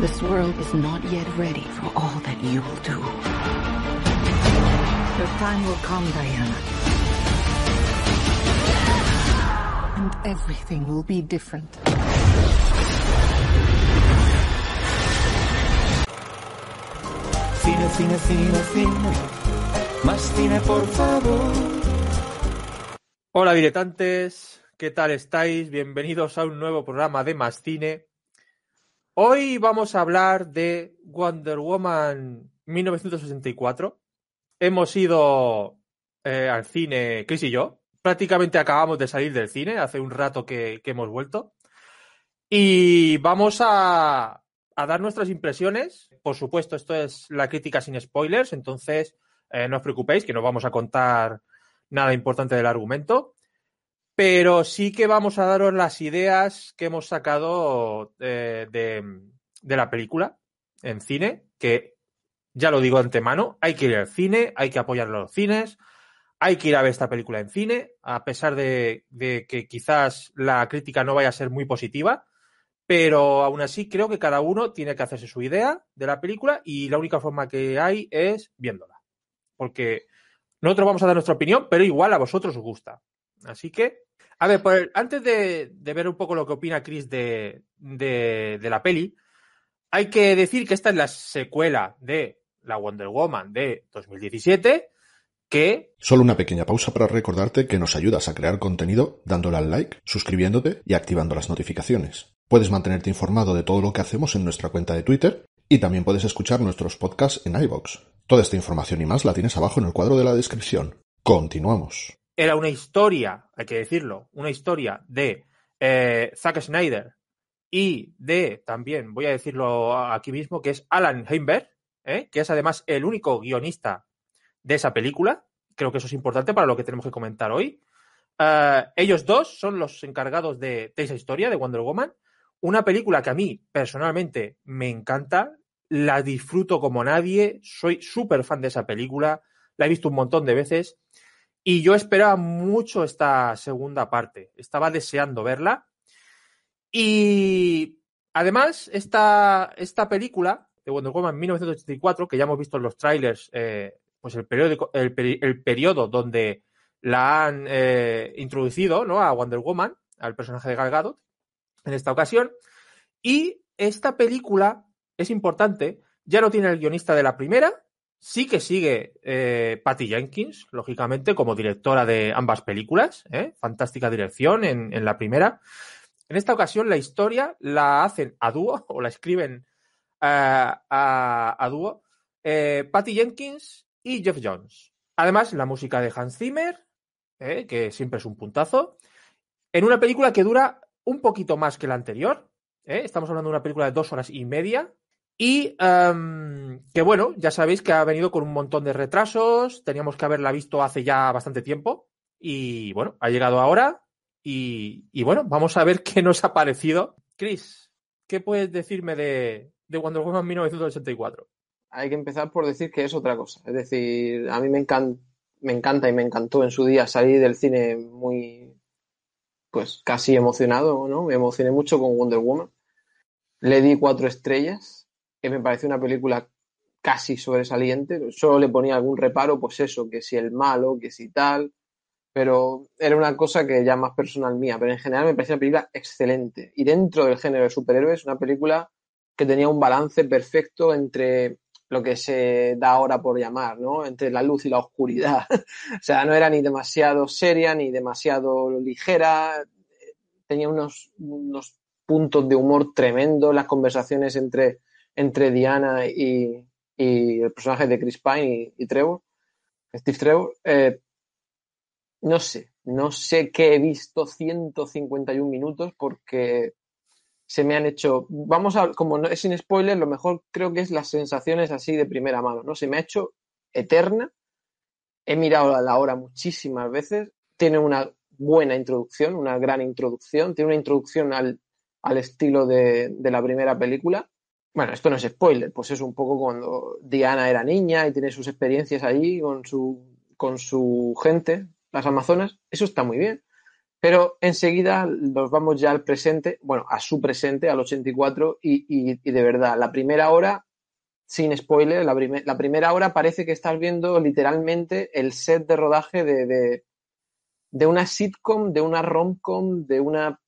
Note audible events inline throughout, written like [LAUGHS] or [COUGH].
This world is not yet ready for all that you will do. Your time will come, Diana. And everything will be different. Cine, cine, cine, cine. Más cine, por favor. Hola diletantes, ¿qué tal estáis? Bienvenidos a un nuevo programa de Más Cine. Hoy vamos a hablar de Wonder Woman 1964. Hemos ido eh, al cine, Chris y yo. Prácticamente acabamos de salir del cine, hace un rato que, hemos vuelto. Y vamos a, a, dar nuestras impresiones. Por supuesto, esto es la crítica sin spoilers, entonces eh, no os preocupéis que no vamos a contar nada importante del argumento. Pero sí que vamos a daros las ideas que hemos sacado eh, de, la película en cine, que ya lo digo antemano, hay que ir al cine, hay que apoyar los cines, hay que ir a ver esta película en cine, a pesar de, de que quizás la crítica no vaya a ser muy positiva, pero aún así creo que cada uno tiene que hacerse su idea de la película y la única forma que hay es viéndola. Porque nosotros vamos a dar nuestra opinión, pero igual a vosotros os gusta. Así que, a ver, pues, antes de, ver un poco lo que opina Chris de, de, la peli, hay que decir que esta es la secuela de la Wonder Woman de 2017, que... Solo una pequeña pausa para recordarte que nos ayudas a crear contenido dándole al like, suscribiéndote y activando las notificaciones. Puedes mantenerte informado de todo lo que hacemos en nuestra cuenta de Twitter y también puedes escuchar nuestros podcasts en iVoox. Toda esta información y más la tienes abajo en el cuadro de la descripción. Continuamos. Era una historia, hay que decirlo, una historia de eh, Zack Snyder y de, también voy a decirlo aquí mismo, que es Alan Heimberg, ¿eh? que es además el único guionista de esa película. Creo que eso es importante para lo que tenemos que comentar hoy. Uh, ellos dos son los encargados de, de esa historia de Wonder Woman. Una película que a mí personalmente me encanta, la disfruto como nadie, soy súper fan de esa película, la he visto un montón de veces y yo esperaba mucho esta segunda parte, estaba deseando verla y además esta, esta película de Wonder Woman 1984, que ya hemos visto en los trailers, eh, pues el, periódico, el, el, periodo donde la han eh, introducido ¿no? a Wonder Woman, al personaje de Gal Gadot, en esta ocasión. Y esta película es importante, ya no tiene el guionista de la primera, sí que sigue eh, Patty Jenkins, lógicamente, como directora de ambas películas, ¿eh? fantástica dirección en, la primera. En esta ocasión la historia la hacen a dúo, [LAUGHS] o la escriben uh, a, dúo, eh, Patty Jenkins y Jeff Jones. Además, la música de Hans Zimmer, ¿eh? que siempre es un puntazo, en una película que dura un poquito más que la anterior. ¿eh? Estamos hablando de una película de dos horas y media. Y um, que bueno, ya sabéis que ha venido con un montón de retrasos. Teníamos que haberla visto hace ya bastante tiempo. Y bueno, ha llegado ahora. Y, bueno, vamos a ver [LAUGHS] qué nos ha parecido. Chris, ¿qué puedes decirme de, de Wonder Woman 1984? Hay que empezar por decir que es otra cosa. Es decir, a mí me encanta, me encanta y me encantó en su día salir del cine muy, pues casi emocionado, ¿no? Me emocioné mucho con Wonder Woman. Le di cuatro estrellas, que me pareció una película casi sobresaliente. Solo le ponía algún reparo, pues eso, que si el malo, que si tal. Pero era una cosa que ya más personal mía. Pero en general me pareció una película excelente. Y dentro del género de superhéroes, una película que tenía un balance perfecto entre lo que se da ahora por llamar, ¿no? Entre la luz y la oscuridad. [LAUGHS] o sea, no era ni demasiado seria ni demasiado ligera. Tenía unos, unos puntos de humor tremendo, las conversaciones entre, entre Diana y, y, el personaje de Chris Pine y, Trevor, Steve Trevor. Eh, no sé, no sé qué he visto 151 minutos porque se me han hecho, vamos a, como no es sin spoiler, lo mejor creo que es las sensaciones así de primera mano, ¿no? Se me ha hecho eterna, he mirado a la hora muchísimas veces, tiene una buena introducción, una gran introducción, tiene una introducción al, al estilo de, de, la primera película. Bueno, esto no es spoiler, pues es un poco cuando Diana era niña y tiene sus experiencias allí con su, con su gente, las Amazonas, eso está muy bien. Pero enseguida nos vamos ya al presente, bueno, a su presente, al 84, y, y, y de verdad, la primera hora, sin spoiler, la, primer- la primera hora parece que estás viendo literalmente el set de rodaje de, de, de una sitcom, de una romcom, de una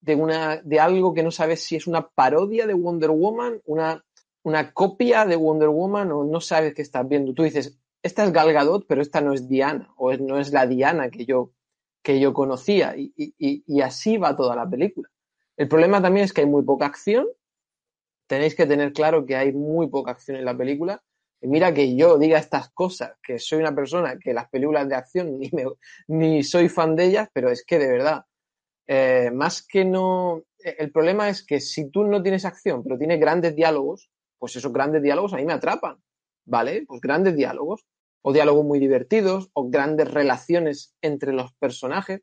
de una de algo que no sabes si es una parodia de Wonder Woman, una, una copia de Wonder Woman o no sabes qué estás viendo. Tú dices, esta es Gal Gadot, pero esta no es Diana o no es la Diana que yo que yo conocía y, y- y- y así va toda la película. El problema también es que hay muy poca acción. Tenéis que tener claro que hay muy poca acción en la película. Y mira que yo diga estas cosas, que soy una persona que las películas de acción [LAUGHS] ni, me- ni soy fan de ellas, pero es que de verdad, eh, más que no. eh, El problema es que si tú no tienes acción, pero tienes grandes diálogos, pues esos grandes diálogos a mí me atrapan, ¿vale? Pues grandes diálogos, o diálogos muy divertidos, o grandes relaciones entre los personajes.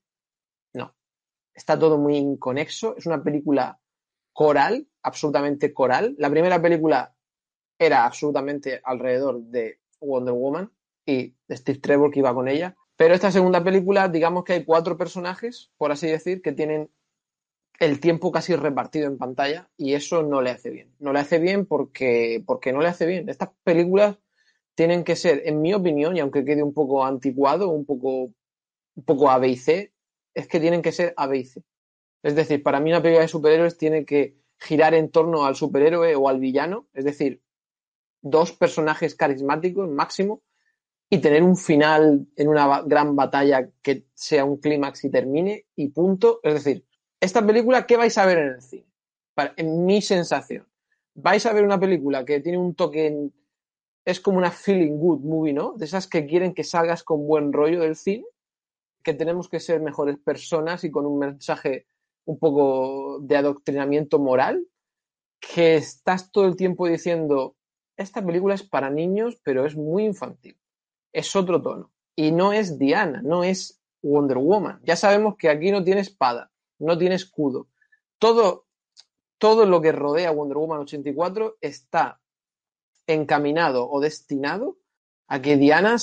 No, está todo muy inconexo. Es una película coral, absolutamente coral. La primera película era absolutamente alrededor de Wonder Woman y de Steve Trevor que iba con ella. Pero esta segunda película, digamos que hay cuatro personajes, por así decir, que tienen el tiempo casi repartido en pantalla y eso no le hace bien. No le hace bien porque, porque no le hace bien. Estas películas tienen que ser, en mi opinión, y aunque quede un poco anticuado, un poco, un poco A, B y C, es que tienen que ser A. Es decir, para mí una película de superhéroes tiene que girar en torno al superhéroe o al villano, es decir, dos personajes carismáticos máximo y tener un final en una gran batalla que sea un clímax y termine y punto. Es decir, esta película, ¿qué vais a ver en el cine? Para- en mi sensación. Vais a ver una película que tiene un toque, en- es como una feeling good movie, ¿no? De esas que quieren que salgas con buen rollo del cine, que tenemos que ser mejores personas y con un mensaje un poco de adoctrinamiento moral, que estás todo el tiempo diciendo, esta película es para niños, pero es muy infantil. Es otro tono. Y no es Diana, no es Wonder Woman. Ya sabemos que aquí no tiene espada, no tiene escudo. Todo, todo lo que rodea a Wonder Woman 84 está encaminado o destinado a que Diana,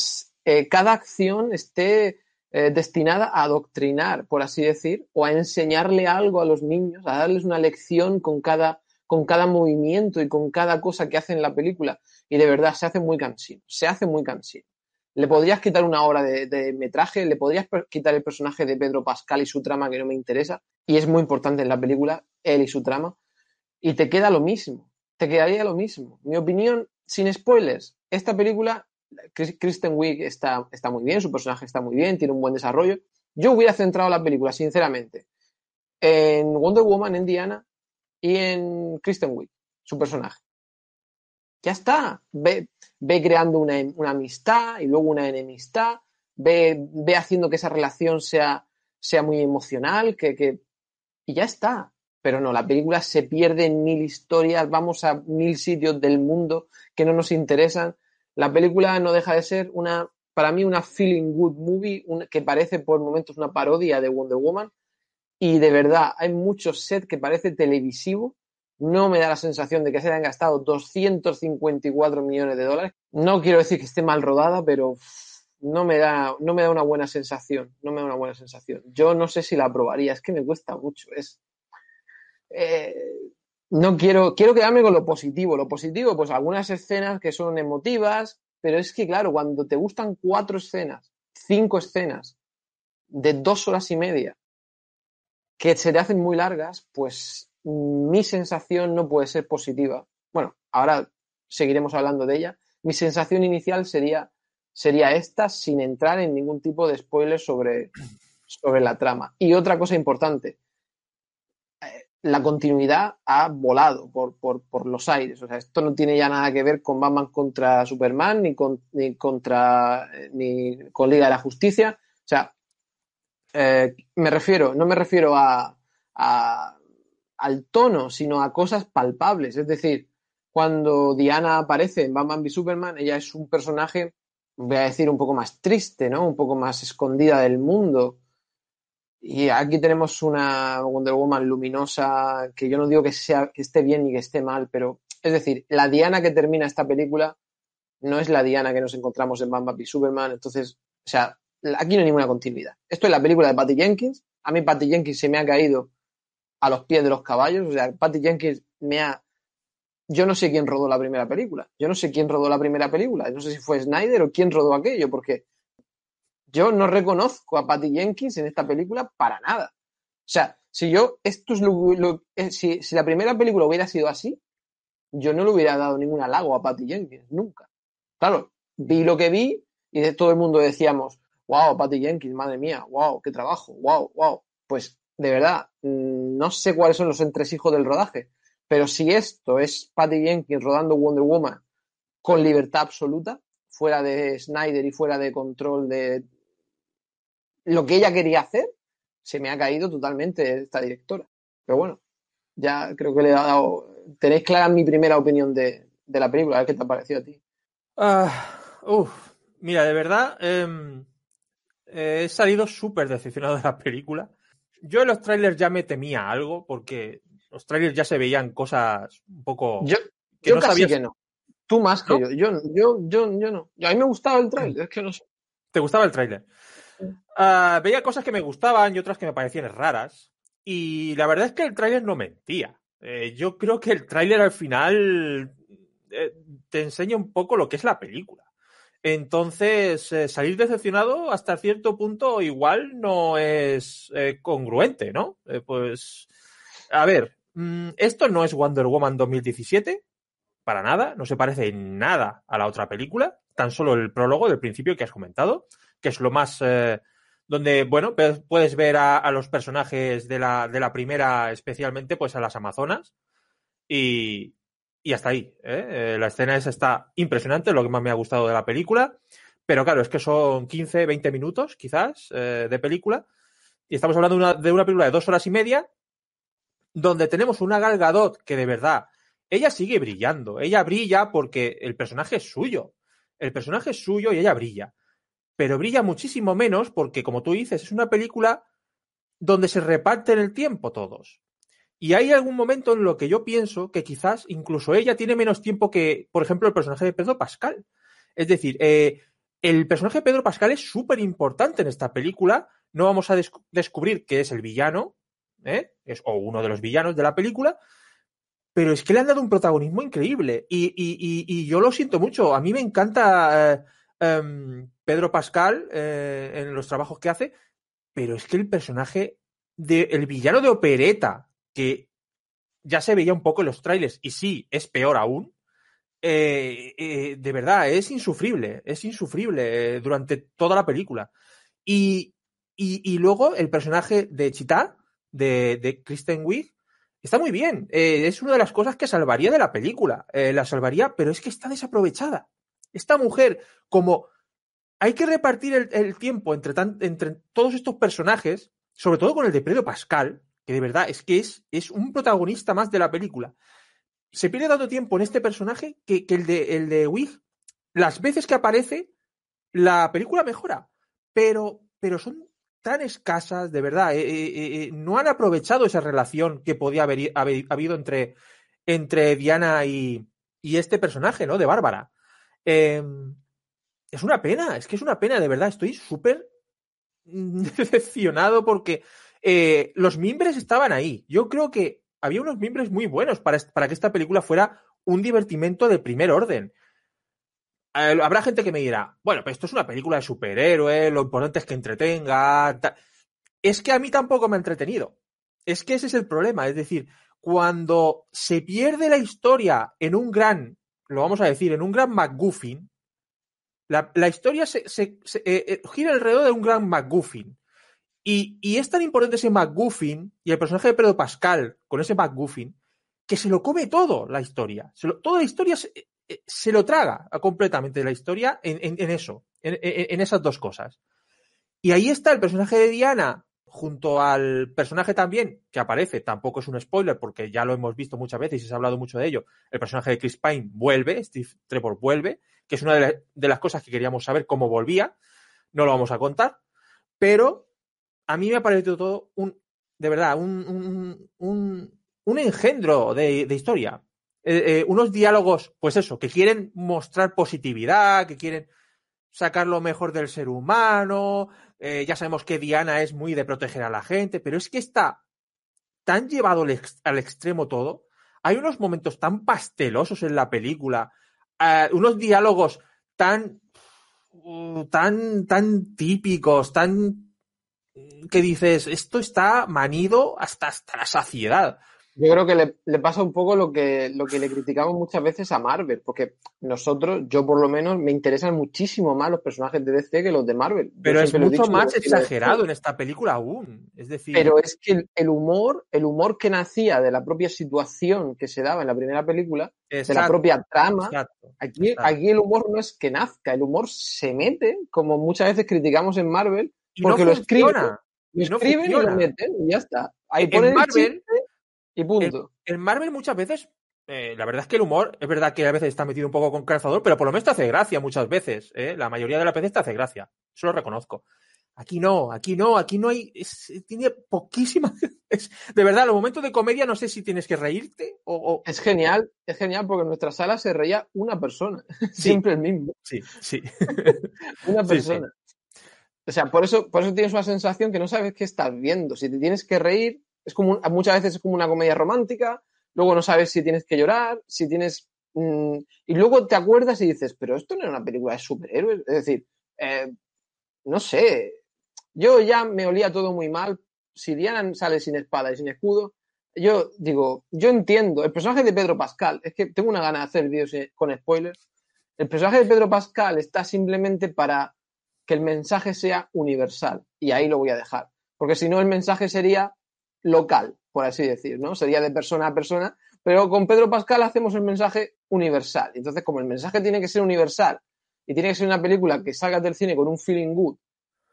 eh, cada acción esté eh, destinada a adoctrinar, por así decir, o a enseñarle algo a los niños, a darles una lección con cada, con cada movimiento y con cada cosa que hace en la película. Y de verdad, se hace muy cansino, se hace muy cansino. Le podrías quitar una hora de, metraje, le podrías quitar el personaje de Pedro Pascal y su trama que no me interesa, y es muy importante en la película, él y su trama, y te queda lo mismo, te quedaría lo mismo. Mi opinión, sin spoilers, esta película, Kristen Wiig está, está muy bien, su personaje está muy bien, tiene un buen desarrollo. Yo hubiera centrado la película, sinceramente, en Wonder Woman, en Diana y en Kristen Wiig, su personaje. Ya está. Ve, ve creando una, una amistad y luego una enemistad. Ve, ve haciendo que esa relación sea, sea muy emocional, que, que... y ya está. Pero no, la película se pierde en mil historias, vamos a mil sitios del mundo que no nos interesan. La película no deja de ser una, para mí, una feeling good movie, que parece por momentos una parodia de Wonder Woman. Y de verdad, hay muchos sets que parece televisivo. No me da la sensación de que se hayan gastado 254 millones de dólares. No quiero decir que esté mal rodada, pero no me da, no me da una buena sensación. No me da una buena sensación. Yo no sé si la aprobaría, es que me cuesta mucho. Es, eh, no quiero, quiero quedarme con lo positivo. Lo positivo, pues algunas escenas que son emotivas, pero es que, claro, cuando te gustan cuatro escenas, cinco escenas de dos horas y media, que se te hacen muy largas, pues mi sensación no puede ser positiva. Bueno, ahora seguiremos hablando de ella. Mi sensación inicial sería, sería esta, sin entrar en ningún tipo de spoiler sobre, sobre la trama. Y otra cosa importante, eh, la continuidad ha volado por, por, por los aires. O sea, esto no tiene ya nada que ver con Batman contra Superman, ni con, ni contra eh, ni con Liga de la Justicia. O sea, eh, me refiero, no me refiero a- al tono, sino a cosas palpables. Es decir, cuando Diana aparece en Batman v Superman, ella es un personaje, voy a decir, un poco más triste, ¿no? Un poco más escondida del mundo. Y aquí tenemos una Wonder Woman luminosa, que yo no digo que, sea, que esté bien ni que esté mal, pero es decir, la Diana que termina esta película no es la Diana que nos encontramos en Batman v Superman. Entonces, o sea, aquí no hay ninguna continuidad. Esto es la película de Patty Jenkins A mí Patty Jenkins se me ha caído a los pies de los caballos. O sea, Patty Jenkins me ha... Yo no sé quién rodó la primera película. Yo no sé quién rodó la primera película. No sé si fue Snyder o quién rodó aquello, porque yo no reconozco a Patty Jenkins en esta película para nada. O sea, si yo, esto es lo, eh, si, si la primera película hubiera sido así, yo no le hubiera dado ningún halago a Patty Jenkins, nunca. Claro, vi lo que vi y de todo el mundo decíamos, wow, Patty Jenkins, madre mía, wow, qué trabajo, wow, wow. Pues de verdad, no sé cuáles son los entresijos del rodaje, pero si esto es Patty Jenkins rodando Wonder Woman con libertad absoluta, fuera de Snyder y fuera de control de lo que ella quería hacer, se me ha caído totalmente esta directora. Pero bueno, ya creo que le he dado. Tenéis clara mi primera opinión de, de la película, a ver qué te ha parecido a ti. Uf, mira, de verdad, em, he salido súper decepcionado de la película. Yo en los trailers ya me temía algo, porque los trailers ya se veían cosas un poco Yo, que yo no casi sabías. que no. Tú más que ¿No? yo. Yo, yo, yo, yo no. A mí me gustaba el trailer, es que no sé. ¿Te gustaba el tráiler? Ah, veía cosas que me gustaban y otras que me parecían raras. Y la verdad es que el tráiler no mentía. Eh, yo creo que el tráiler al final eh, te enseña un poco lo que es la película. Entonces, eh, salir decepcionado hasta cierto punto igual no es eh, congruente, ¿no? Eh, pues, a ver, mm, esto no es Wonder Woman 2017, para nada, no se parece en nada a la otra película, tan solo el prólogo del principio que has comentado, que es lo más donde, bueno, puedes ver a, a los personajes de la, de la primera, especialmente pues a las Amazonas, y, y hasta ahí. ¿eh? Eh, la escena esa está impresionante, lo que más me ha gustado de la película, pero claro, es que son 15, 20 minutos quizás eh, de película, y estamos hablando de una, de una película de dos horas y media, donde tenemos una Gal Gadot que de verdad, ella sigue brillando, ella brilla porque el personaje es suyo, el personaje es suyo y ella brilla, pero brilla muchísimo menos porque, como tú dices, es una película donde se reparten el tiempo todos. Y hay algún momento en lo que yo pienso que quizás incluso ella tiene menos tiempo que, por ejemplo, el personaje de Pedro Pascal. Es decir, eh, el personaje de Pedro Pascal es súper importante en esta película. No vamos a des- descubrir que es el villano, ¿eh? es, o uno de los villanos de la película, pero es que le han dado un protagonismo increíble. Y, y- y- yo lo siento mucho. A mí me encanta eh, em, Pedro Pascal en los trabajos que hace, pero es que el personaje del el villano de opereta, que ya se veía un poco en los trailers, y sí, es peor aún, eh, eh, de verdad, es insufrible, es insufrible eh, durante toda la película. Y, y, luego el personaje de Chita, de, de Kristen Wiig, está muy bien. Es una de las cosas que salvaría de la película. La salvaría, pero es que está desaprovechada. Esta mujer, como hay que repartir el, el tiempo entre, tan- entre todos estos personajes, sobre todo con el de Pedro Pascal, que de verdad es que es, es un protagonista más de la película. Se pierde tanto tiempo en este personaje que, que el de, el de Wig, las veces que aparece, la película mejora. Pero, pero son tan escasas, de verdad. eh, eh, eh, no han aprovechado esa relación que podía haber, haber habido entre, entre Diana y, y este personaje, ¿no? De Bárbara. Eh, es una pena, es que es una pena, de verdad. Estoy súper [LAUGHS] decepcionado porque eh, los mimbres estaban ahí. Yo creo que había unos mimbres muy buenos para, para que esta película fuera un divertimento de primer orden. Eh, habrá gente que me dirá, bueno, pero esto es una película de superhéroes, lo importante es que entretenga. ta-". Es que a mí tampoco me ha entretenido. Es que ese es el problema. Es decir, cuando se pierde la historia en un gran, lo vamos a decir, en un gran McGuffin, la, la historia se, se- eh, gira alrededor de un gran McGuffin. Y, es tan importante ese McGuffin y el personaje de Pedro Pascal con ese McGuffin que se lo come todo la historia. Toda la historia se, eh, se lo traga completamente la historia en, eso, en, esas dos cosas. Y ahí está el personaje de Diana junto al personaje también que aparece, tampoco es un spoiler porque ya lo hemos visto muchas veces y se ha hablado mucho de ello. El personaje de Chris Pine vuelve, Steve Trevor vuelve, que es una de las cosas que queríamos saber cómo volvía. No lo vamos a contar, pero a mí me ha parecido todo un, de verdad, un, un, un, engendro de, de historia. Eh, eh, unos diálogos, pues eso, que quieren mostrar positividad, que quieren. sacar lo mejor del ser humano, eh, ya sabemos que Diana es muy de proteger a la gente, pero es que está tan llevado al, al extremo todo. Hay unos momentos tan pastelosos en la película, unos diálogos tan, tan, tan típicos, tan que dices, esto está manido hasta, hasta la saciedad. Yo creo que le, le pasa un poco lo que, lo que le criticamos muchas veces a Marvel, porque nosotros, yo por lo menos, me interesan muchísimo más los personajes de DC que los de Marvel. Pero es mucho dicho, más exagerado en esta película aún. Es decir, Pero es que el, el humor, el humor que nacía de la propia situación que se daba en la primera película, de la propia trama, exacto. aquí, exacto. aquí el humor no es que nazca, el humor se mete, como muchas veces criticamos en Marvel, Y porque no lo escriben, funciona. lo y no escriben y lo meten y ya está. Ahí En ponen el Marvel- y punto. En Marvel muchas veces, eh, la verdad es que el humor, es verdad que a veces está metido un poco con calzador, pero por lo menos te hace gracia muchas veces. ¿eh? La mayoría de las veces te hace gracia. Eso lo reconozco. Aquí no, aquí no, aquí no hay, es- tiene poquísimas. [LAUGHS] es- de verdad, los momentos de comedia no sé si tienes que reírte o, o- Es genial, es genial porque en nuestra sala se reía una persona, [LAUGHS] siempre el mismo, sí, sí. [LAUGHS] una Sí, persona. O sea, por eso, por eso tienes una sensación que no sabes qué estás viendo. Si te tienes que reír, es como muchas veces es como una comedia romántica, luego no sabes si tienes que llorar, si tienes mm, y luego te acuerdas y dices, pero esto no era una película de superhéroes, es decir, eh, no sé, yo ya me olía todo muy mal. Si Diana sale sin espada y sin escudo, yo digo, yo entiendo, el personaje de Pedro Pascal, es que tengo una gana de hacer vídeos eh, con spoilers. El personaje de Pedro Pascal está simplemente para que el mensaje sea universal y ahí lo voy a dejar, porque si no el mensaje sería local, por así decir, ¿no? Sería de persona a persona, pero con Pedro Pascal hacemos el mensaje universal. Entonces, como el mensaje tiene que ser universal y tiene que ser una película que salgas del cine con un feeling good,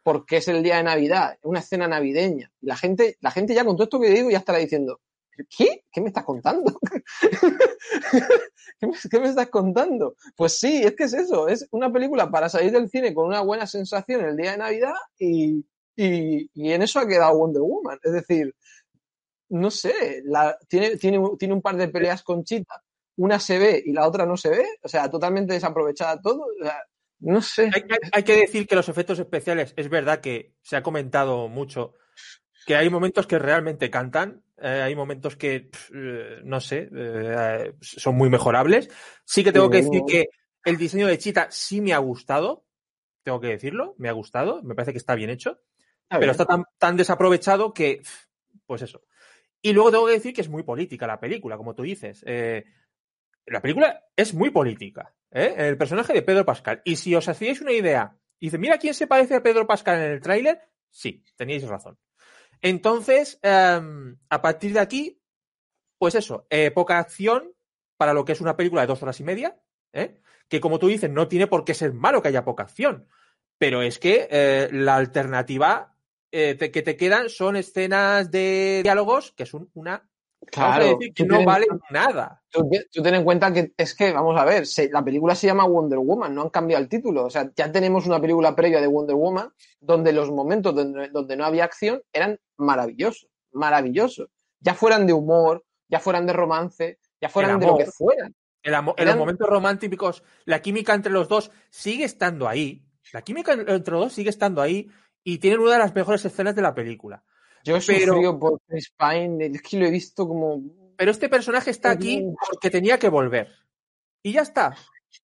porque es el día de Navidad, una escena navideña, la gente, la gente ya con todo esto que digo ya estará diciendo, ¿qué? ¿Qué me estás contando? [LAUGHS] ¿Qué me, estás contando? Pues sí, es que es eso, es una película para salir del cine con una buena sensación el día de Navidad y, y, y en eso ha quedado Wonder Woman. Es decir, no sé, tiene, tiene, tiene un par de peleas con Chita, una se ve y la otra no se ve, o sea, totalmente desaprovechada todo, no sé. Hay que decir que los efectos especiales, es verdad que se ha comentado mucho que hay momentos que realmente cantan, eh, hay momentos que, eh, no sé, eh, son muy mejorables. Sí que tengo que decir que el diseño de Chita sí me ha gustado, tengo que decirlo, me ha gustado, me parece que está bien hecho, pero bien. está tan, tan desaprovechado que, pues eso. Y luego tengo que decir que es muy política la película, como tú dices. Eh, la película es muy política. ¿eh? El personaje de Pedro Pascal. Y si os hacíais una idea, y dice, mira quién se parece a Pedro Pascal en el tráiler, sí, teníais razón. Entonces, em, a partir de aquí, pues eso, eh, poca acción para lo que es una película de dos horas y media, ¿eh? que como tú dices, no tiene por qué ser malo que haya poca acción, pero es que eh, la alternativa eh, que te quedan son escenas de diálogos que son una... vamos a Claro, decir que no valen nada. Tú, tú ten en cuenta que es que, vamos a ver, se- la película se llama Wonder Woman, no han cambiado el título. O sea, ya tenemos una película previa de Wonder Woman donde los momentos donde, donde no había acción eran maravillosos, maravillosos. Ya fueran de humor, ya fueran de romance, ya fueran de lo amor. que fueran. El amo- en Eran- los momentos románticos, la química entre los dos sigue estando ahí. La química entre los dos sigue estando ahí y tienen una de las mejores escenas de la película. Yo he Pero- sufrido por Chris Pine, es que lo he visto como... Pero este personaje está aquí porque tenía que volver. Y ya está.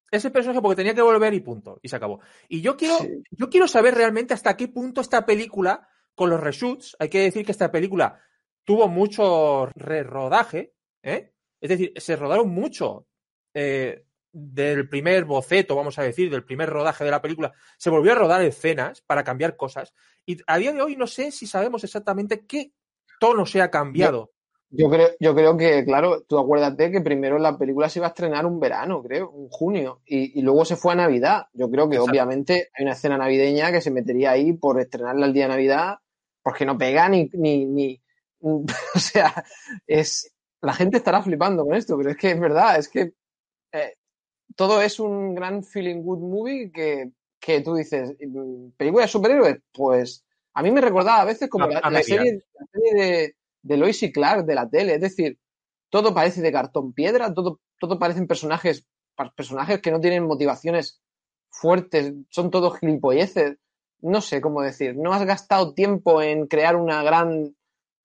Ese personaje porque tenía que volver y punto. Y se acabó. Y yo quiero, Sí. yo quiero saber realmente hasta qué punto esta película, con los reshoots, hay que decir que esta película tuvo mucho rerodaje, ¿eh? Es decir, se rodaron mucho eh, del primer boceto, vamos a decir, del primer rodaje de la película. Se volvió a rodar escenas para cambiar cosas. Y a día de hoy no sé si sabemos exactamente qué tono se ha cambiado. Yo creo, yo creo que, claro, tú acuérdate que primero la película se iba a estrenar un verano, creo, un junio, y, y luego se fue a Navidad. Yo creo que Exacto. obviamente hay una escena navideña que se metería ahí por estrenarla el día de Navidad, porque no pega ni, ni, ni, [LAUGHS] o sea, es, la gente estará flipando con esto, pero es que es verdad, es que eh, todo es un gran feeling good movie que, que tú dices, mm, película de superhéroes, pues a mí me recordaba a veces como A- la, a la serie, la serie de, de Lois y Clark de la tele, es decir, todo parece de cartón piedra, todo, todo parecen personajes, personajes que no tienen motivaciones fuertes, son todos gilipolleces. No sé cómo decir, no has gastado tiempo en crear una gran,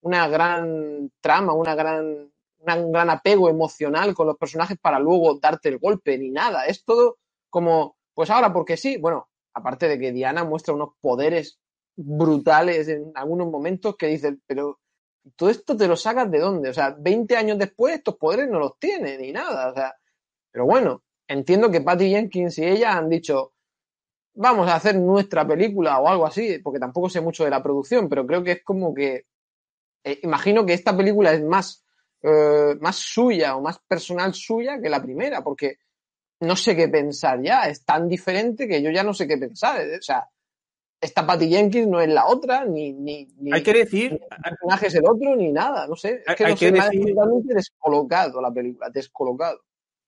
una gran trama, una gran, un gran apego emocional con los personajes para luego darte el golpe, ni nada. Es todo como, pues ahora porque sí, bueno, aparte de que Diana muestra unos poderes brutales en algunos momentos que dices, pero todo esto te lo sacas de dónde? O sea, 20 años después estos poderes no los tiene ni nada. O sea, pero bueno, entiendo que Patty Jenkins y ella han dicho, vamos a hacer nuestra película o algo así, porque tampoco sé mucho de la producción, pero creo que es como que, eh, imagino que esta película es más, eh, más suya o más personal suya que la primera, porque no sé qué pensar ya, es tan diferente que yo ya no sé qué pensar. O sea, esta Patty Jenkins no es la otra, ni, ni, ni hay que decir, el personaje es el otro, ni nada, no sé. Es que hay no que sé, me ha decir- totalmente descolocado la película, descolocado.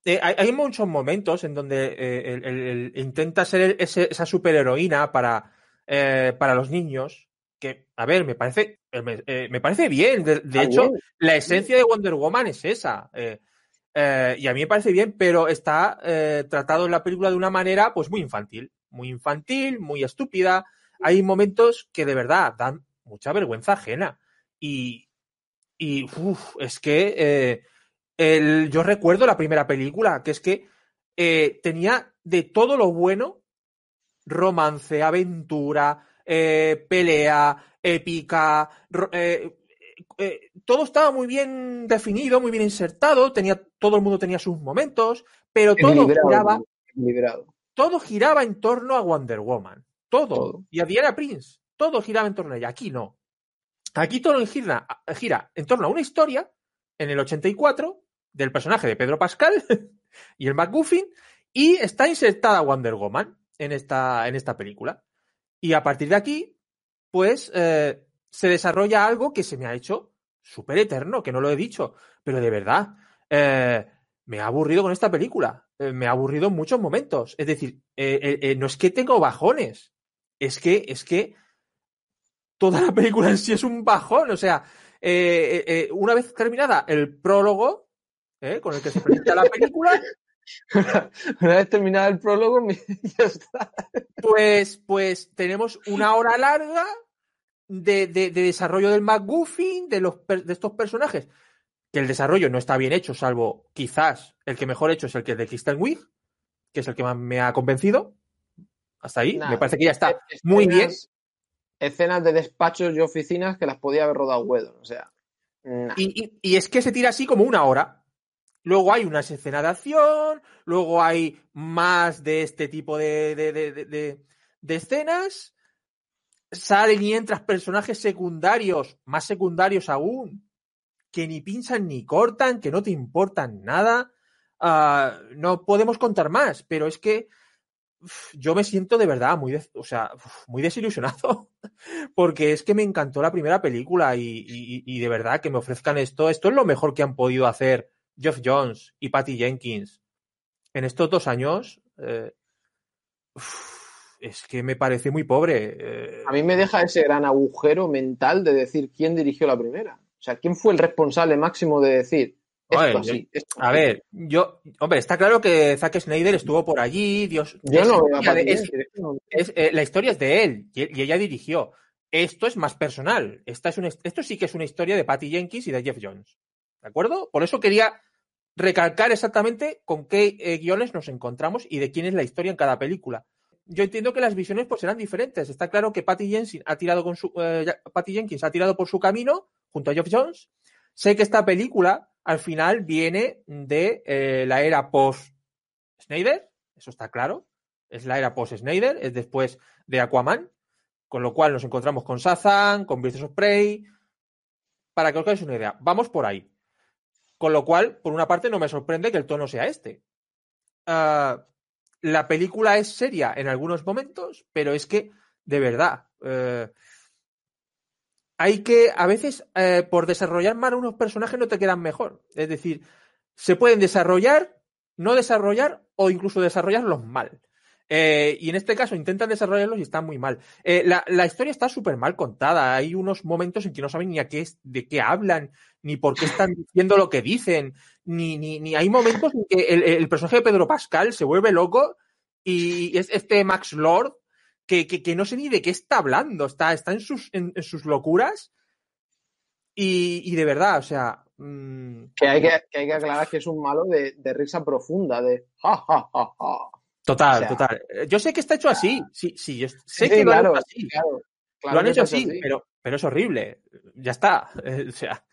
Eh, hay, hay muchos momentos en donde eh, el- el- el- intenta ser ese- esa superheroína para, eh, para los niños. Que, a ver, me parece, eh, me, eh, me parece bien. De, hecho, bien. la esencia de Wonder Woman es esa. eh, eh, y a mí me parece bien, pero está tratado en la película de una manera pues muy infantil. Muy infantil, muy estúpida. Hay momentos que de verdad dan mucha vergüenza ajena. Y, y uf, es que el- yo recuerdo la primera película, que es que tenía de todo lo bueno, romance, aventura, eh, pelea, épica, eh, eh, todo estaba muy bien definido, muy bien insertado, tenía, todo el mundo tenía sus momentos, pero todo giraba, todo giraba en torno a Wonder Woman. Todo. Todo. Y a Diana Prince. Todo giraba en torno a ella. Aquí no. Aquí todo gira, gira en torno a una historia en el 84 del personaje de Pedro Pascal [LAUGHS] y el McGuffin y está insertada Wonder Woman en esta, en esta película. Y a partir de aquí, pues eh, se desarrolla algo que se me ha hecho súper eterno, que no lo he dicho, pero de verdad, eh, me ha aburrido con esta película. Eh, me ha aburrido en muchos momentos. Es decir, no es que tengo bajones, es que, es que toda la película en sí es un bajón. O sea, una vez terminada el prólogo, con el que se presenta la película, [LAUGHS] Una vez terminado el prólogo, [LAUGHS] ya está. pues, pues tenemos una hora larga de, de- de desarrollo del McGuffin, de, los, de estos personajes, que el desarrollo no está bien hecho, salvo quizás el que mejor hecho es el que es de Kristen Wiig, que es el que más me ha convencido. Hasta ahí, Nah, me parece que ya está escenas- muy bien. Escenas de despachos y oficinas que las podía haber rodado Whedon, o sea. nah. Y, y- y es que se tira así como una hora. Luego hay una escena de acción, luego hay más de este tipo de, de- de- escenas. Salen y entran personajes secundarios, más secundarios aún, que ni pinchan ni cortan, que no te importan nada. Ah, no podemos contar más, pero es que yo me siento de verdad muy, o sea, muy desilusionado [LAUGHS] porque es que me encantó la primera película y de verdad que me ofrezcan esto, esto es lo mejor que han podido hacer Jeff Jones y Patty Jenkins en estos dos años. eh, uf, es que me parece muy pobre. eh, A mí me deja ese gran agujero mental de decir quién dirigió la primera. O sea, quién fue el responsable máximo de decir esto Oye, así. esto A así? ver, yo, hombre, está claro que Zack Snyder estuvo por allí, Dios. Yo no es- es, eh, la historia es de él y, y ella dirigió. Esto es más personal. Esta es una, esto sí que es una historia de Patty Jenkins y de Jeff Jones. ¿De acuerdo? Por eso quería recalcar exactamente con qué eh, guiones nos encontramos y de quién es la historia en cada película. Yo entiendo que las visiones pues serán diferentes. Está claro que Patty Jenkins ha tirado con su eh, Patty Jenkins ha tirado por su camino junto a Jeff Jones. Sé que esta película al final viene de eh, la era post Snyder, eso está claro. Es la era post Snyder, es después de Aquaman, con lo cual nos encontramos con Shazam, con Birds of Prey. Para que os hagáis una idea, vamos por ahí. Con lo cual, por una parte, no me sorprende que el tono sea este. Ah, la película es seria en algunos momentos, pero es que, de verdad, eh, hay que, a veces, eh, por desarrollar mal unos personajes no te quedan mejor. Es decir, se pueden desarrollar, no desarrollar o incluso desarrollarlos mal. Eh, y en este caso intentan desarrollarlos y están muy mal. Eh, la, la historia está súper mal contada. Hay unos momentos en que no saben ni a qué es, de qué hablan, ni por qué están [LAUGHS] diciendo lo que dicen, ni, ni, ni hay momentos en que el, el personaje de Pedro Pascal se vuelve loco Y es este Max Lord, que, que, que no sé ni de qué está hablando, está, está en, sus, en, en sus locuras. Y, y, de verdad, o sea. Mmm... Que, hay que, que, hay que aclarar que es un malo de, de risa profunda, de ja, ja, ja, ja. Total, o sea, total. Yo sé que está hecho así. Sí, sí, yo sé sí, que lo claro, han hecho así. Claro, claro lo han hecho así, así, Pero, pero es horrible. Ya está. [LAUGHS] O sea,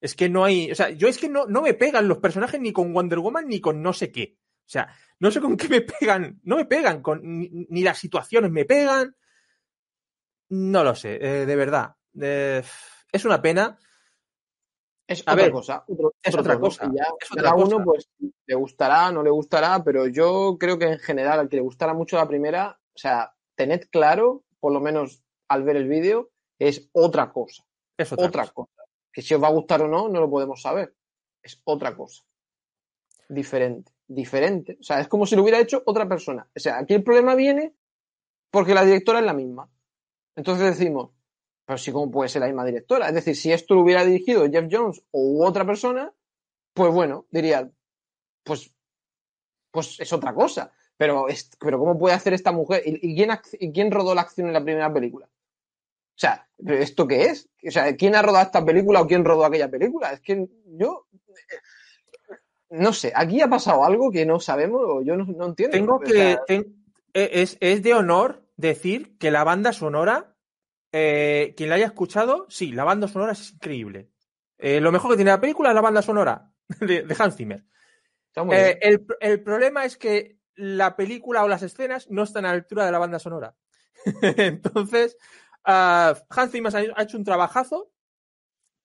es que no hay. O sea, yo es que no, no me pegan los personajes ni con Wonder Woman ni con no sé qué. O sea, no sé con qué me pegan. No me pegan. Con, ni, ni las situaciones me pegan. No lo sé, eh, de verdad. Eh, es una pena. Es a otra ver, cosa. Otro, es otra cosa. Ya, es cada otra uno, cosa. pues, le gustará, no le gustará, pero yo creo que en general, al que le gustara mucho la primera, o sea, tened claro, por lo menos al ver el vídeo, es otra cosa. Es otra, otra cosa. cosa. Que si os va a gustar o no, no lo podemos saber. Es otra cosa. Diferente. Diferente. O sea, es como si lo hubiera hecho otra persona. O sea, aquí el problema viene porque la directora es la misma. Entonces decimos, pero sí, ¿cómo puede ser la misma directora? Es decir, si esto lo hubiera dirigido Jeff Jones o otra persona, pues bueno, diría, pues, pues es otra cosa. Pero, es, pero ¿cómo puede hacer esta mujer? ¿Y, y, quién, ¿Y quién rodó la acción en la primera película? O sea, ¿pero ¿esto qué es? O sea, ¿quién ha rodado esta película o quién rodó aquella película? Es que yo. No sé, aquí ha pasado algo que no sabemos o yo no, no entiendo. Tengo que. ten- es, es de honor decir que la banda sonora, eh, quien la haya escuchado, sí, la banda sonora es increíble. Eh, lo mejor que tiene la película es la banda sonora [LAUGHS] de, de Hans Zimmer. Eh, el, el problema es que la película o las escenas no están a la altura de la banda sonora. [LAUGHS] Entonces, ah, Hans Zimmer ha hecho un trabajazo,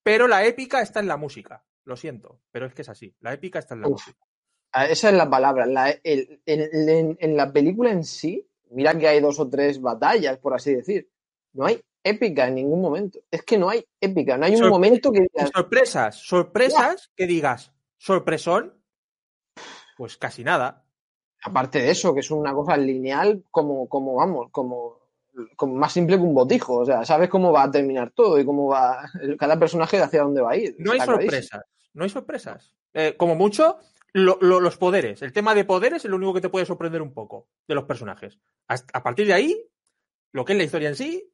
pero la épica está en la música. Lo siento, pero es que es así. La épica está en la Uf. música. Ah, Esa es la palabra. La- el- el- en, en la película en sí, mira que hay dos o tres batallas, por así decir. No hay épica en ningún momento. Es que no hay épica. No hay un momento que digas, sorpresas, sorpresas que digas, sorpresón, pues casi nada. aparte de eso, que es una cosa lineal como, como vamos, como, como más simple que un botijo. O sea, sabes cómo va a terminar todo y cómo va cada personaje hacia dónde va a ir. No hay sorpresas, no hay sorpresas. Eh, como mucho, lo- lo- los poderes. El tema de poderes es lo único que te puede sorprender un poco de los personajes. Hasta- a partir de ahí, lo que es la historia en sí,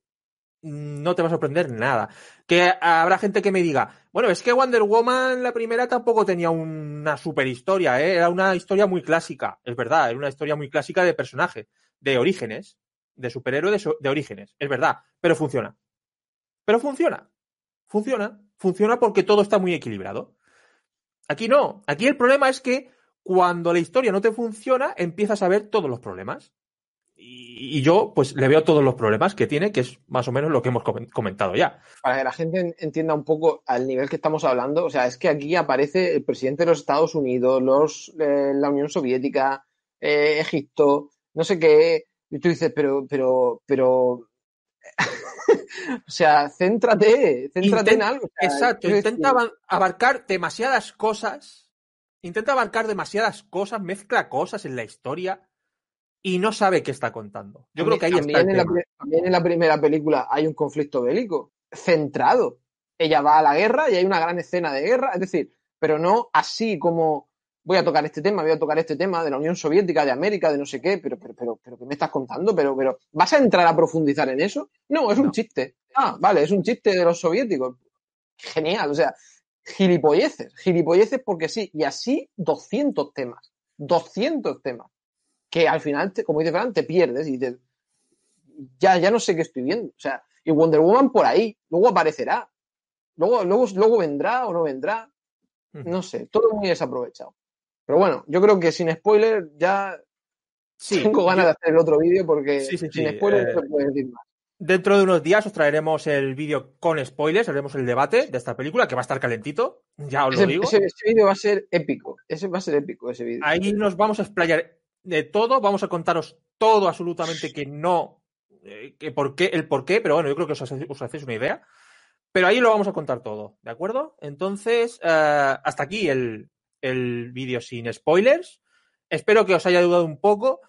no te va a sorprender nada. Que habrá gente que me diga, bueno, es que Wonder Woman la primera tampoco tenía una super historia, ¿eh? era una historia muy clásica, es verdad, era una historia muy clásica de personaje, de orígenes, de superhéroe de orígenes, es verdad, pero funciona. Pero funciona, funciona, funciona porque todo está muy equilibrado. Aquí no, aquí el problema es que cuando la historia no te funciona, empiezas a ver todos los problemas. Y, y yo, pues, le veo todos los problemas que tiene, que es más o menos lo que hemos comen- comentado ya. para que la gente en- entienda un poco al nivel que estamos hablando, o sea, es que aquí aparece el presidente de los Estados Unidos, los, eh, la Unión Soviética, eh, Egipto, no sé qué, y tú dices, pero, pero, pero, [LAUGHS] o sea, céntrate, céntrate en algo. o sea, Exacto, intenta abarcar demasiadas cosas, intenta abarcar demasiadas cosas, mezcla cosas en la historia y no sabe qué está contando. Yo creo que ahí está también, el en la, tema. también en la primera película hay un conflicto bélico centrado. Ella va a la guerra y hay una gran escena de guerra, es decir, pero no así como voy a tocar este tema, voy a tocar este tema de la Unión Soviética, de América, de no sé qué, pero, pero, pero, pero ¿qué me estás contando? Pero, pero, ¿vas a entrar a profundizar en eso? No, es un chiste. Ah, vale, es un chiste de los soviéticos. Genial, o sea, gilipolleces, gilipolleces porque sí, y así 200 temas, 200 temas, que al final, te- como dice Fran, te pierdes y te, ya, ya no sé qué estoy viendo. O sea, y Wonder Woman por ahí, luego aparecerá, luego, luego, luego vendrá o no vendrá, Ujú. no sé, todo muy desaprovechado. Pero bueno, yo creo que sin spoiler ya Sí, tengo ganas yo- de hacer el otro vídeo porque Sí, sí, sin spoiler eh, no se puede decir más. Dentro de unos días os traeremos el vídeo con spoilers, haremos el debate de esta película, que va a estar calentito, ya os lo digo. ese- ese vídeo va a ser épico, ese va a ser épico ese vídeo. Ahí nos vamos a explayar de todo, vamos a contaros todo absolutamente que no, eh, que por qué, el por qué, pero bueno, yo creo que os, os hacéis una idea. Pero ahí lo vamos a contar todo, ¿de acuerdo? Entonces, eh, hasta aquí el, el vídeo sin spoilers. Espero que os haya ayudado un poco.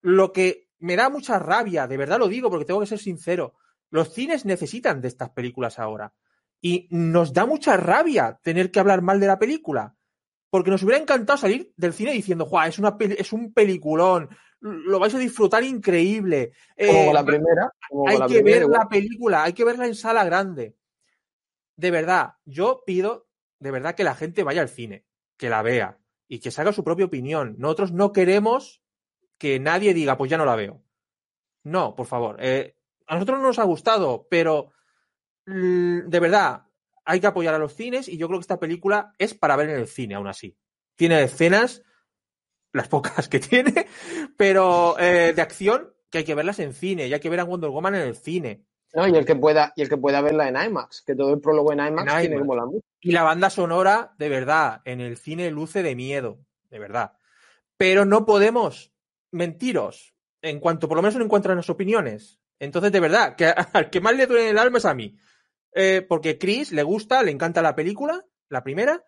Lo que me da mucha rabia, de verdad lo digo porque tengo que ser sincero, los cines necesitan de estas películas ahora. Y nos da mucha rabia tener que hablar mal de la película. Porque nos hubiera encantado salir del cine diciendo, ¡Juá, es, una es un peliculón! lo vais a disfrutar increíble. Como Eh, la primera. como hay la que primera, ver igual. la película, hay que verla en sala grande. De verdad, yo pido de verdad que la gente vaya al cine, que la vea y que se haga su propia opinión. Nosotros no queremos que nadie diga, pues ya no la veo. No, por favor. eh, a nosotros no nos ha gustado, pero mm, de verdad, hay que apoyar a los cines y yo creo que esta película es para ver en el cine, aún así. Tiene escenas, las pocas que [LAUGHS] tiene, pero eh, de acción que hay que verlas en cine y hay que ver a Wonder Woman en el cine. No, y el que pueda, y el que pueda verla en IMAX, que todo el prólogo en IMAX, En tiene como la mucho. Y la banda sonora, de verdad, en el cine luce de miedo, de verdad. Pero no podemos mentiros en cuanto, por lo menos en cuanto a las opiniones. Entonces, de verdad, que [LAUGHS] al que más le duele el alma es a mí. Eh, porque Chris le gusta, le encanta la película, la primera,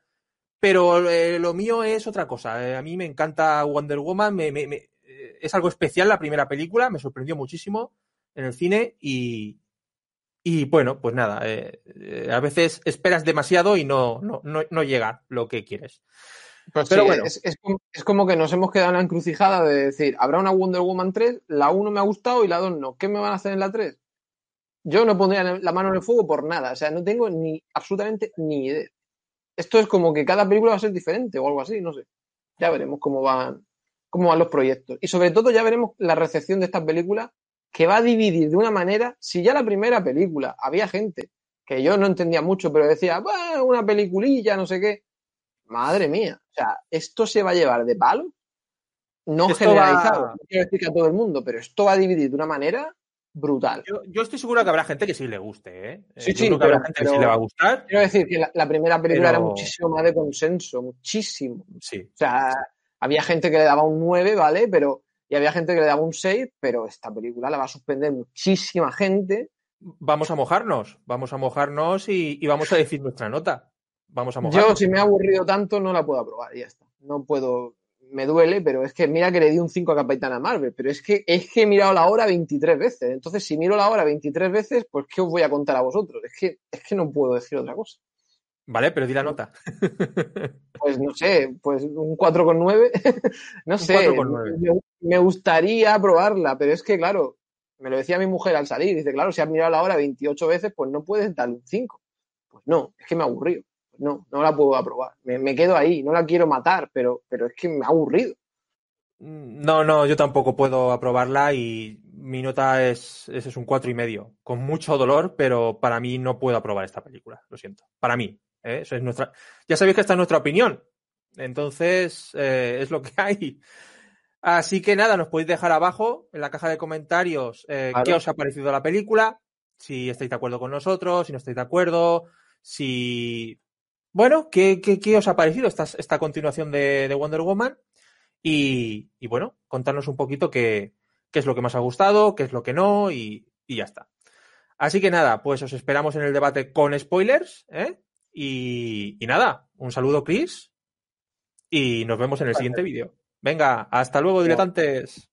pero eh, lo mío es otra cosa. Eh, a mí me encanta Wonder Woman, me- me- me- eh, es algo especial la primera película, me sorprendió muchísimo en el cine y, y bueno, pues nada, a veces esperas demasiado y no, no, no, no llega lo que quieres. Pues Pero sí, bueno. es, es como que nos hemos quedado en la encrucijada de decir, habrá una Wonder Woman 3, la 1 me ha gustado y la 2 no. ¿Qué me van a hacer en la 3? Yo no pondría la mano en el fuego por nada, o sea, no tengo ni absolutamente ni idea. Esto es como que cada película va a ser diferente o algo así, no sé. Ya veremos cómo van, cómo van los proyectos. Y sobre todo ya veremos la recepción de esta película que va a dividir de una manera, si ya la primera película había gente que yo no entendía mucho, pero decía, "Bah, una peliculilla, no sé qué. Madre mía, o sea, esto se va a llevar de palo. No Esto generalizado, va- no quiero decir que a todo el mundo, pero esto va a dividir de una manera brutal. Yo, yo estoy seguro que habrá gente que sí le guste, ¿eh? Sí, Eh, yo sí, creo que habrá gente que sí le va a gustar. Quiero decir que la, la primera película Pero- era muchísimo más de consenso, muchísimo. Sí. O sea, había gente que le daba un 9, ¿vale? Pero, y había gente que le daba un 6, pero esta película la va a suspender muchísima gente. Vamos a mojarnos, vamos a mojarnos y, y vamos a decir nuestra nota. Vamos a mojarnos. Yo, si me ha aburrido tanto, no la puedo aprobar y ya está. No puedo, me duele, pero es que mira que le di un 5 a Capitana Marvel, pero es que, es que he mirado la hora 23 veces. Entonces, si miro la hora 23 veces, pues ¿qué os voy a contar a vosotros? Es que, es que no puedo decir otra cosa. Vale, pero di la nota. [LAUGHS] Pues no sé, pues un 4,9. [LAUGHS] no sé, 4,9. me, me gustaría probarla, pero es que, claro, me lo decía mi mujer al salir. Dice, claro, si has mirado la hora 28 veces, pues no puedes darle un 5. Pues no, es que me ha aburrido. Pues no, no la puedo aprobar. Me, me quedo ahí, no la quiero matar, pero, pero es que me ha aburrido. No, no, yo tampoco puedo aprobarla y mi nota es, es, es un cuatro y medio, con mucho dolor, pero para mí no puedo aprobar esta película, lo siento. Para mí, ¿eh? eso es nuestra. Ya sabéis que esta es nuestra opinión, entonces eh, es lo que hay. Así que nada, nos podéis dejar abajo en la caja de comentarios eh, Claro. qué os ha parecido la película, si estáis de acuerdo con nosotros, si no estáis de acuerdo, si. Bueno, ¿qué, qué, qué os ha parecido esta, esta continuación de, de Wonder Woman? Y, y bueno, contarnos un poquito qué, qué es lo que más ha gustado, qué es lo que no y, y ya está. Así que nada, pues os esperamos en el debate con spoilers. ¿eh? Y, y nada, un saludo, Chris. Y nos vemos en el siguiente vídeo. Venga, hasta luego, diletantes.